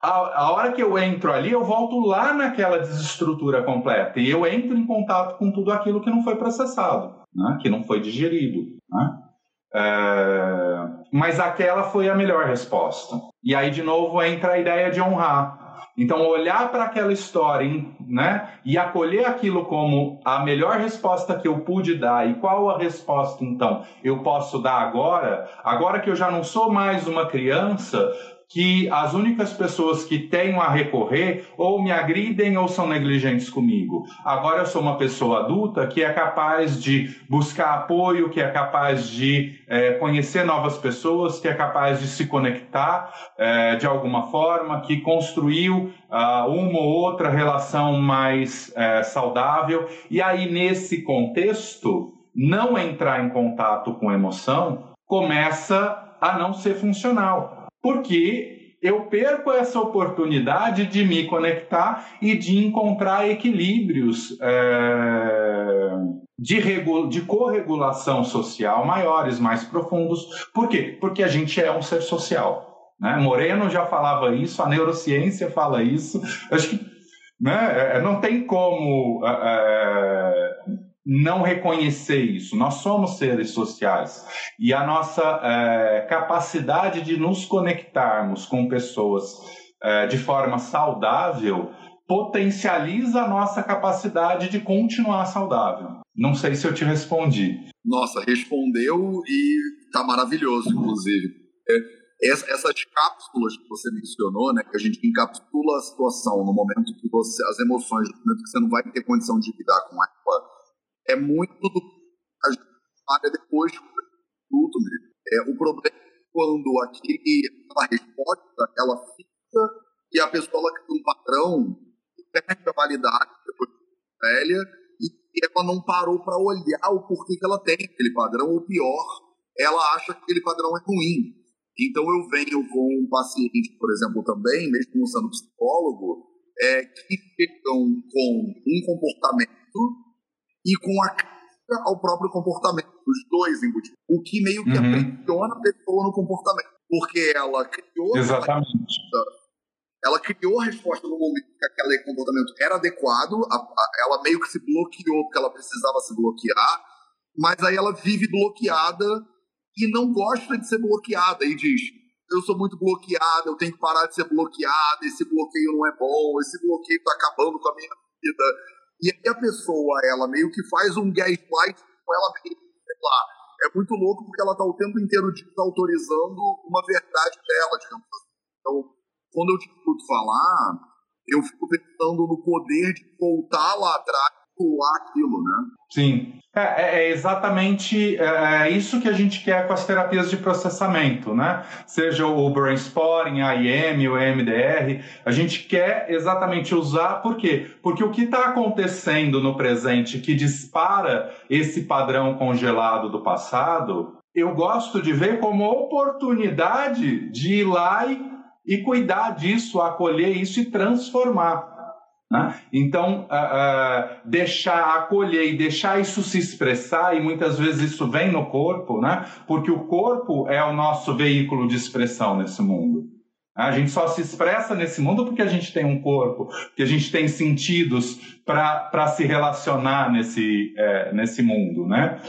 a, a, hora que eu entro ali, eu volto lá naquela desestrutura completa e eu entro em contato com tudo aquilo que não foi processado, né? que não foi digerido. Né? É... Mas aquela foi a melhor resposta. E aí, de novo, entra a ideia de honrar. Então, olhar para aquela história né, e acolher aquilo como a melhor resposta que eu pude dar. E qual a resposta, então, eu posso dar agora? Agora que eu já não sou mais uma criança, que as únicas pessoas que tenho a recorrer ou me agridem ou são negligentes comigo. Agora eu sou uma pessoa adulta que é capaz de buscar apoio, que é capaz de é, conhecer novas pessoas, que é capaz de se conectar é, de alguma forma, que construiu uh, uma ou outra relação mais é, saudável. E aí, nesse contexto, não entrar em contato com emoção começa a não ser funcional porque eu perco essa oportunidade de me conectar e de encontrar equilíbrios é, de, de corregulação social maiores, mais profundos. Por quê? Porque a gente é um ser social. Né? Moreno já falava isso, a neurociência fala isso. Acho que né, é, não tem como. É, não reconhecer isso. Nós somos seres sociais e a nossa é, capacidade de nos conectarmos com pessoas é, de forma saudável potencializa a nossa capacidade de continuar saudável. Não sei se eu te respondi. Nossa, respondeu e tá maravilhoso, inclusive. É, essas cápsulas que você mencionou, né, que a gente encapsula a situação no momento que você, as emoções, no momento que você não vai ter condição de lidar com ela, é muito do que a gente fala depois do produto mesmo. É, o problema é quando aquela resposta ela fica e a pessoa ela cria um padrão que perde a validade depois de velha e ela não parou para olhar o porquê que ela tem aquele padrão, ou pior, ela acha que aquele padrão é ruim. Então eu venho com um paciente, por exemplo, também, mesmo não sendo psicólogo, é, que chegam com um comportamento e com a crítica ao próprio comportamento, os dois embutidos. O que meio que uhum. aprisiona a pessoa no comportamento. Porque ela criou. Exatamente. Ela criou a resposta no momento que aquele comportamento era adequado, a, a, ela meio que se bloqueou porque ela precisava se bloquear, mas aí ela vive bloqueada e não gosta de ser bloqueada e diz: eu sou muito bloqueada, eu tenho que parar de ser bloqueada, esse bloqueio não é bom, esse bloqueio está acabando com a minha vida. E aí a pessoa, ela meio que faz um gaslight com ela mesma, sei lá. É muito louco porque ela está o tempo inteiro desautorizando uma verdade dela, digamos assim. Então, quando eu te escuto falar, eu fico pensando no poder de voltar lá atrás pular aquilo, né? Sim. É, é, é exatamente é, é, isso que a gente quer com as terapias de processamento, né? Seja o brainstorming, a IM, o EMDR, a gente quer exatamente usar, por quê? Porque o que está acontecendo no presente que dispara esse padrão congelado do passado, eu gosto de ver como oportunidade de ir lá e, e cuidar disso, acolher isso e transformar. Né? Então, uh, uh, deixar acolher e deixar isso se expressar, e muitas vezes isso vem no corpo, né? porque o corpo é o nosso veículo de expressão nesse mundo. A gente só se expressa nesse mundo porque a gente tem um corpo, porque a gente tem sentidos para se relacionar nesse, é, nesse mundo, né?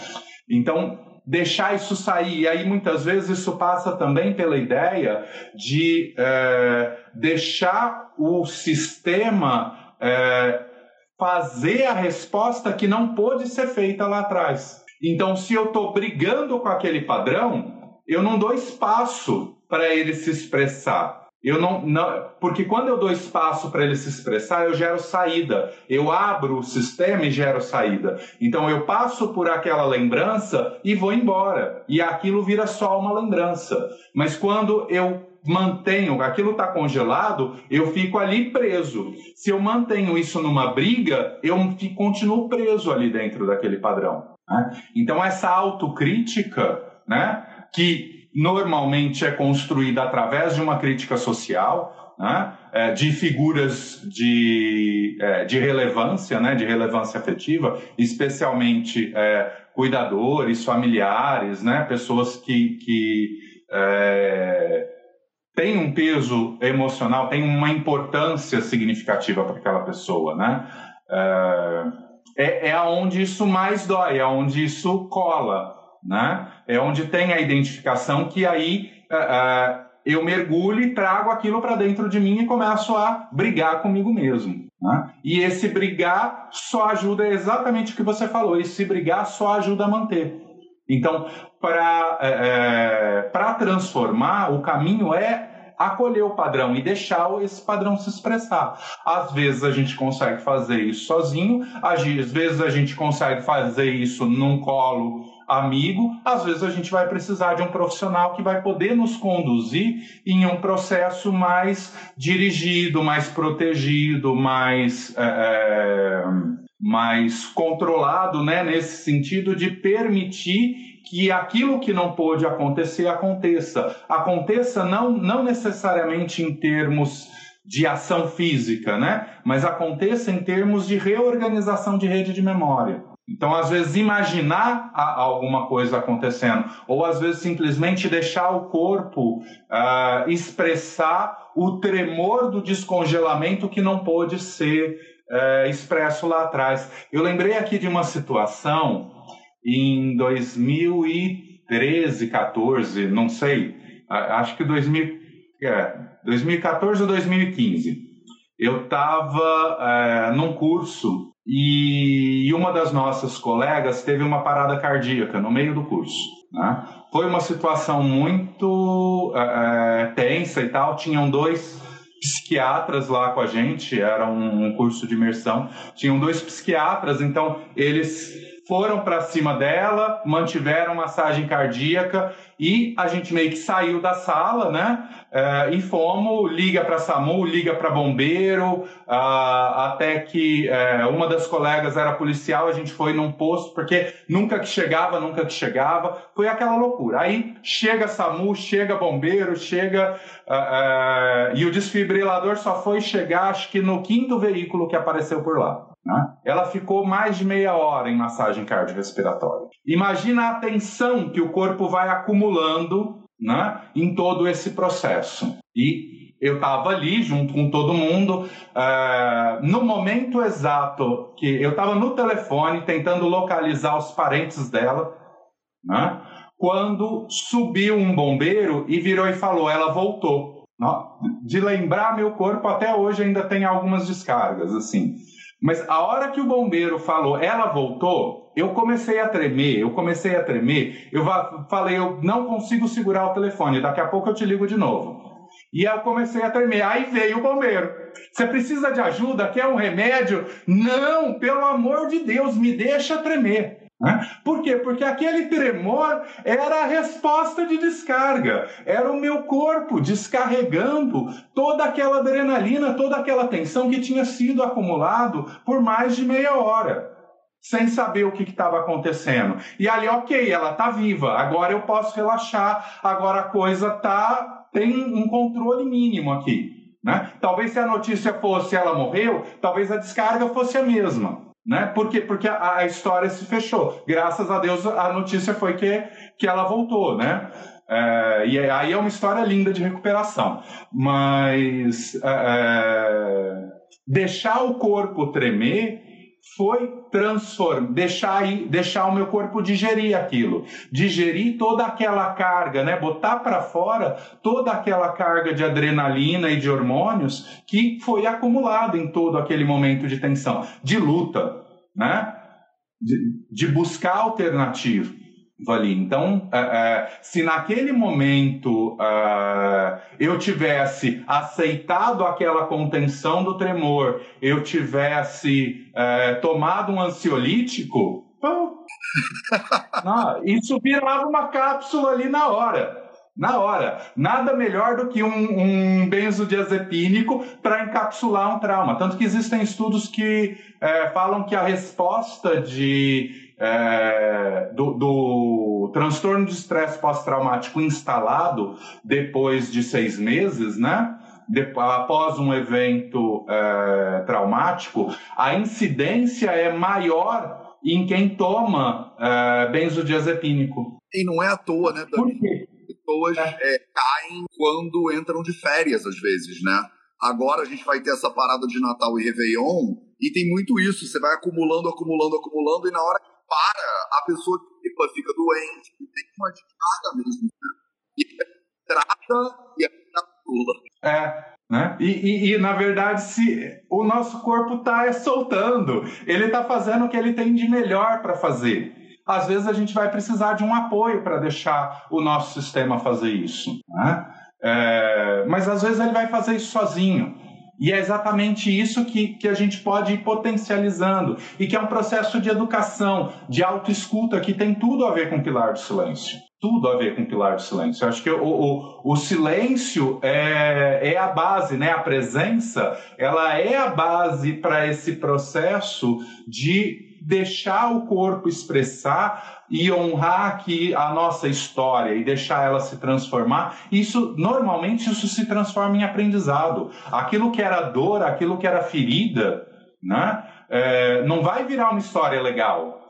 Então, deixar isso sair. E aí, muitas vezes, isso passa também pela ideia de é, deixar o sistema é, fazer a resposta que não pôde ser feita lá atrás. Então, se eu estou brigando com aquele padrão, eu não dou espaço para ele se expressar. Eu não, não, porque quando eu dou espaço para ele se expressar, eu gero saída. Eu abro o sistema e gero saída. Então eu passo por aquela lembrança e vou embora. E aquilo vira só uma lembrança. Mas quando eu mantenho, aquilo está congelado, eu fico ali preso. Se eu mantenho isso numa briga, eu continuo preso ali dentro daquele padrão. Né? Então essa autocrítica, né, que normalmente é construída através de uma crítica social, né? é, de figuras de, é, de relevância, né? de relevância afetiva, especialmente é, cuidadores, familiares, né? pessoas que, que é, têm um peso emocional, têm uma importância significativa para aquela pessoa. Né? É, é, é onde isso mais dói, é onde isso cola né? É onde tem a identificação que aí uh, uh, eu mergulho e trago aquilo para dentro de mim e começo a brigar comigo mesmo. Né? E esse brigar só ajuda exatamente o que você falou. Esse brigar só ajuda a manter. Então, para é, é transformar, o caminho é acolher o padrão e deixar esse padrão se expressar. Às vezes a gente consegue fazer isso sozinho, às vezes a gente consegue fazer isso num colo amigo, às vezes a gente vai precisar de um profissional que vai poder nos conduzir em um processo mais dirigido, mais protegido, mais, é, é, mais controlado, né? nesse sentido de permitir que aquilo que não pôde acontecer aconteça. Aconteça não, não necessariamente em termos de ação física, né? mas aconteça em termos de reorganização de rede de memória. Então, às vezes, imaginar alguma coisa acontecendo, ou às vezes simplesmente deixar o corpo uh, expressar o tremor do descongelamento que não pôde ser uh, expresso lá atrás. Eu lembrei aqui de uma situação em 2013, 14, não sei, acho que 2000, é, 2014 ou 2015. Eu estava é, num curso e uma das nossas colegas teve uma parada cardíaca no meio do curso. Né? Foi uma situação muito é, tensa e tal. Tinham dois psiquiatras lá com a gente, era um curso de imersão. Tinham dois psiquiatras, então eles foram para cima dela, mantiveram massagem cardíaca e a gente meio que saiu da sala, né? É, e fomos, liga para SAMU, liga para bombeiro, ah, até que é, uma das colegas era policial, a gente foi num posto, porque nunca que chegava, nunca que chegava, foi aquela loucura. Aí chega SAMU, chega bombeiro, chega. Ah, e o desfibrilador só foi chegar, acho que no quinto veículo que apareceu por lá. Né? Ela ficou mais de meia hora em massagem cardiorrespiratória. Imagina a tensão que o corpo vai acumulando né, em todo esse processo. E eu estava ali junto com todo mundo. Uh, no momento exato que eu estava no telefone tentando localizar os parentes dela, né, quando subiu um bombeiro e virou e falou: ela voltou. De lembrar meu corpo até hoje ainda tem algumas descargas assim. Mas a hora que o bombeiro falou, ela voltou, eu comecei a tremer, eu comecei a tremer. Eu falei, eu não consigo segurar o telefone, daqui a pouco eu te ligo de novo. E eu comecei a tremer. Aí veio o bombeiro. Você precisa de ajuda? Quer um remédio? Não, pelo amor de Deus, me deixa tremer. Né? Por quê? Porque aquele tremor era a resposta de descarga, era o meu corpo descarregando toda aquela adrenalina, toda aquela tensão que tinha sido acumulado por mais de meia hora, sem saber o que estava acontecendo. E ali, ok, ela está viva, agora eu posso relaxar, agora a coisa tá tem um controle mínimo aqui. Né? Talvez se a notícia fosse ela morreu, talvez a descarga fosse a mesma. Né? Por quê? Porque a, a, história se fechou. Graças a Deus a notícia foi que, que ela voltou, né? É, e aí é uma história linda de recuperação. Mas é, é deixar o corpo tremer foi transformar, deixar, deixar o meu corpo digerir aquilo, digerir toda aquela carga, né? botar para fora toda aquela carga de adrenalina e de hormônios que foi acumulada em todo aquele momento de tensão, de luta, né? de, de buscar alternativa ali. Então, é, é, se naquele momento é, eu tivesse aceitado aquela contenção do tremor, eu tivesse é, tomado um ansiolítico, não, isso virava uma cápsula ali na hora. Na hora. Nada melhor do que um, um benzodiazepínico para encapsular um trauma. Tanto que existem estudos que é, falam que a resposta de é, do, do, transtorno de estresse pós-traumático instalado depois de seis meses, né? De, após um evento é, traumático, a incidência é maior em quem toma é, benzodiazepínico. E não é à toa, né, Dani? Por quê? Pessoas é. é. caem quando entram de férias, às vezes, né? Agora a gente vai ter essa parada de Natal e Réveillon, e tem muito isso. Você vai acumulando, acumulando, acumulando, e na hora para, a pessoa tipo, fica doente, tem uma descarga mesmo, né? E trata e a pula. É, né? E, e, e, na verdade, se o nosso corpo está soltando, ele está fazendo o que ele tem de melhor para fazer. Às vezes a gente vai precisar de um apoio para deixar o nosso sistema fazer isso. Né? É, mas às vezes ele vai fazer isso sozinho. E é exatamente isso que, que a gente pode ir potencializando e que é um processo de educação, de autoescuta, que tem tudo a ver com o pilar do silêncio. Tudo a ver com o pilar do silêncio. Eu acho que o, o, o silêncio é, é a base, né? a presença, ela é a base para esse processo de deixar o corpo expressar e honrar aqui a nossa história e deixar ela se transformar, isso normalmente isso se transforma em aprendizado. Aquilo que era dor, aquilo que era ferida, né? É, não vai virar uma história legal,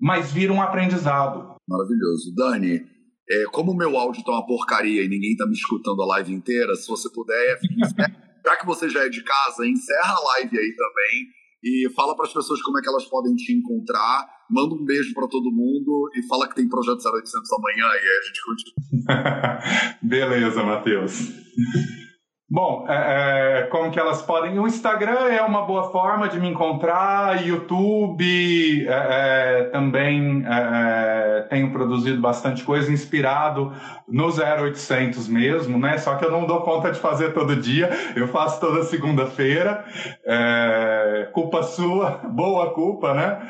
mas vira um aprendizado. Maravilhoso. Dani, é, como o meu áudio tá uma porcaria e ninguém tá me escutando a live inteira, se você puder, já que você já é de casa, encerra a live aí também e fala para as pessoas como é que elas podem te encontrar. Manda um beijo para todo mundo e fala que tem Projeto 0800 amanhã e aí a gente continua. Beleza, Matheus. Bom, é, é, como que elas podem? O Instagram é uma boa forma de me encontrar, YouTube é, é também é, é, tenho produzido bastante coisa inspirado no 0800 mesmo, né? Só que eu não dou conta de fazer todo dia, eu faço toda segunda-feira. culpa sua, boa culpa, né?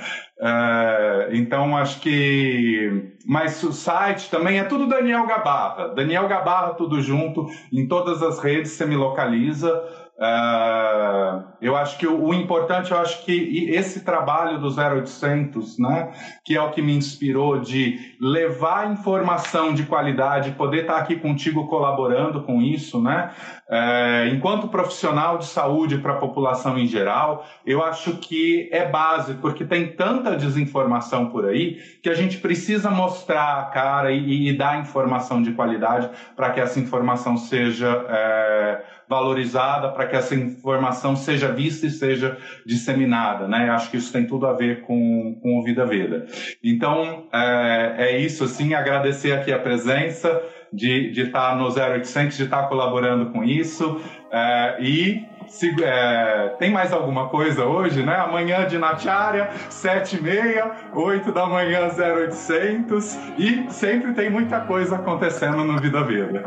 Então acho que. Mas o site também é tudo Daniel Gabarra. Daniel Gabarra, tudo junto. Em todas as redes você me localiza. Uh, eu acho que o, o, importante, eu acho que esse trabalho do 0800, né, que é o que me inspirou de levar informação de qualidade, poder estar aqui contigo colaborando com isso, né, uh, enquanto profissional de saúde para a população em geral, eu acho que é base, porque tem tanta desinformação por aí que a gente precisa mostrar a cara e, e dar informação de qualidade para que essa informação seja. Uh, valorizada para que essa informação seja vista e seja disseminada, né? Acho que isso tem tudo a ver com, com o Vida Veda. Então, é, é isso, assim, agradecer aqui a presença de, de estar no 0800, de estar colaborando com isso é, e se, é, tem mais alguma coisa hoje, né? Amanhã de Nachária, 7 e meia, 8 da manhã, 0800. E sempre tem muita coisa acontecendo no Vida Veda.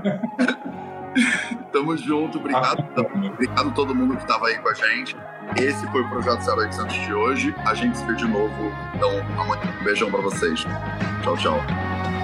Tamo junto, obrigado. Obrigado a todo mundo que estava aí com a gente. Esse foi o Projeto 0800 de hoje. A gente se vê de novo, então, amanhã. Um beijão pra vocês. Tchau, tchau.